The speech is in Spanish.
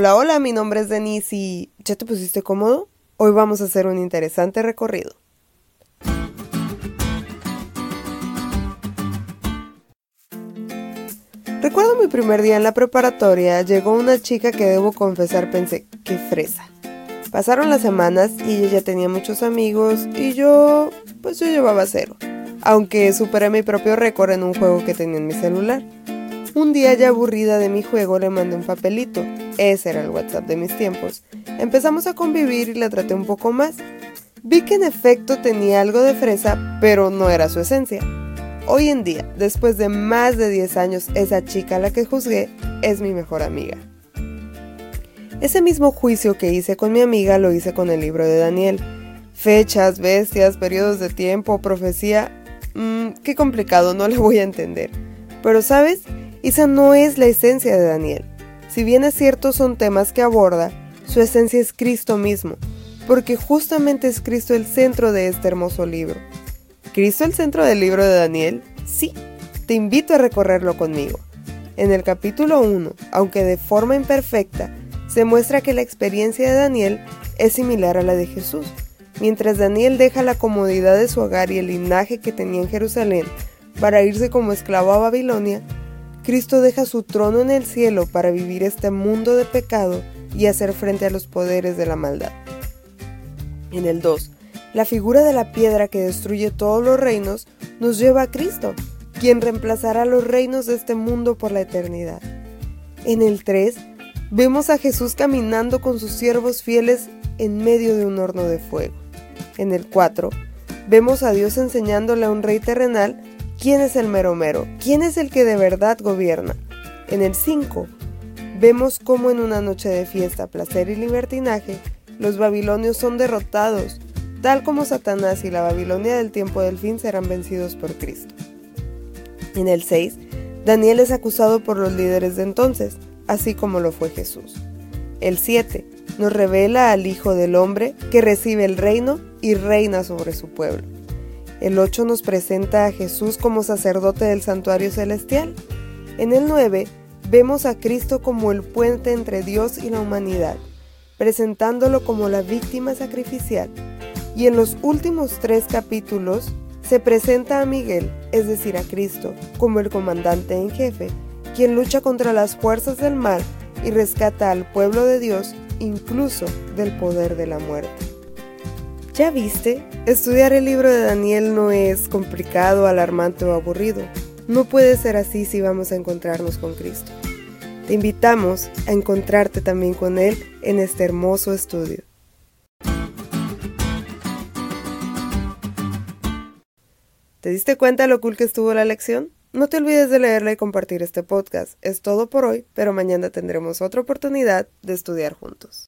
Hola, hola, mi nombre es Denise y ¿ya te pusiste cómodo? Hoy vamos a hacer un interesante recorrido. Recuerdo mi primer día en la preparatoria, llegó una chica que debo confesar pensé, qué fresa. Pasaron las semanas y ella ya tenía muchos amigos y yo, pues yo llevaba cero, aunque superé mi propio récord en un juego que tenía en mi celular. Un día ya aburrida de mi juego le mandé un papelito, ese era el WhatsApp de mis tiempos. Empezamos a convivir y la traté un poco más. Vi que en efecto tenía algo de fresa, pero no era su esencia. Hoy en día, después de más de 10 años, esa chica a la que juzgué es mi mejor amiga. Ese mismo juicio que hice con mi amiga lo hice con el libro de Daniel. Fechas, bestias, periodos de tiempo, profecía. Mmm, qué complicado, no le voy a entender. Pero sabes, esa no es la esencia de Daniel. Si bien es cierto son temas que aborda, su esencia es Cristo mismo, porque justamente es Cristo el centro de este hermoso libro. ¿Cristo el centro del libro de Daniel? Sí, te invito a recorrerlo conmigo. En el capítulo 1, aunque de forma imperfecta, se muestra que la experiencia de Daniel es similar a la de Jesús. Mientras Daniel deja la comodidad de su hogar y el linaje que tenía en Jerusalén para irse como esclavo a Babilonia, Cristo deja su trono en el cielo para vivir este mundo de pecado y hacer frente a los poderes de la maldad. En el 2, la figura de la piedra que destruye todos los reinos nos lleva a Cristo, quien reemplazará los reinos de este mundo por la eternidad. En el 3, vemos a Jesús caminando con sus siervos fieles en medio de un horno de fuego. En el 4, vemos a Dios enseñándole a un rey terrenal quién es el mero mero, quién es el que de verdad gobierna. En el 5, vemos cómo en una noche de fiesta, placer y libertinaje, los babilonios son derrotados, tal como Satanás y la Babilonia del tiempo del fin serán vencidos por Cristo. En el 6, Daniel es acusado por los líderes de entonces, así como lo fue Jesús. El 7 nos revela al Hijo del Hombre que recibe el reino y reina sobre su pueblo. El 8 nos presenta a Jesús como sacerdote del santuario celestial. En el 9 vemos a Cristo como el puente entre Dios y la humanidad, presentándolo como la víctima sacrificial. Y en los últimos tres capítulos se presenta a Miguel, es decir, a Cristo, como el comandante en jefe, quien lucha contra las fuerzas del mal y rescata al pueblo de Dios incluso del poder de la muerte. ¿Ya viste? Estudiar el libro de Daniel no es complicado, alarmante o aburrido. No puede ser así si vamos a encontrarnos con Cristo. Te invitamos a encontrarte también con Él en este hermoso estudio. ¿Te diste cuenta lo cool que estuvo la lección? No te olvides de leerla y compartir este podcast. Es todo por hoy, pero mañana tendremos otra oportunidad de estudiar juntos.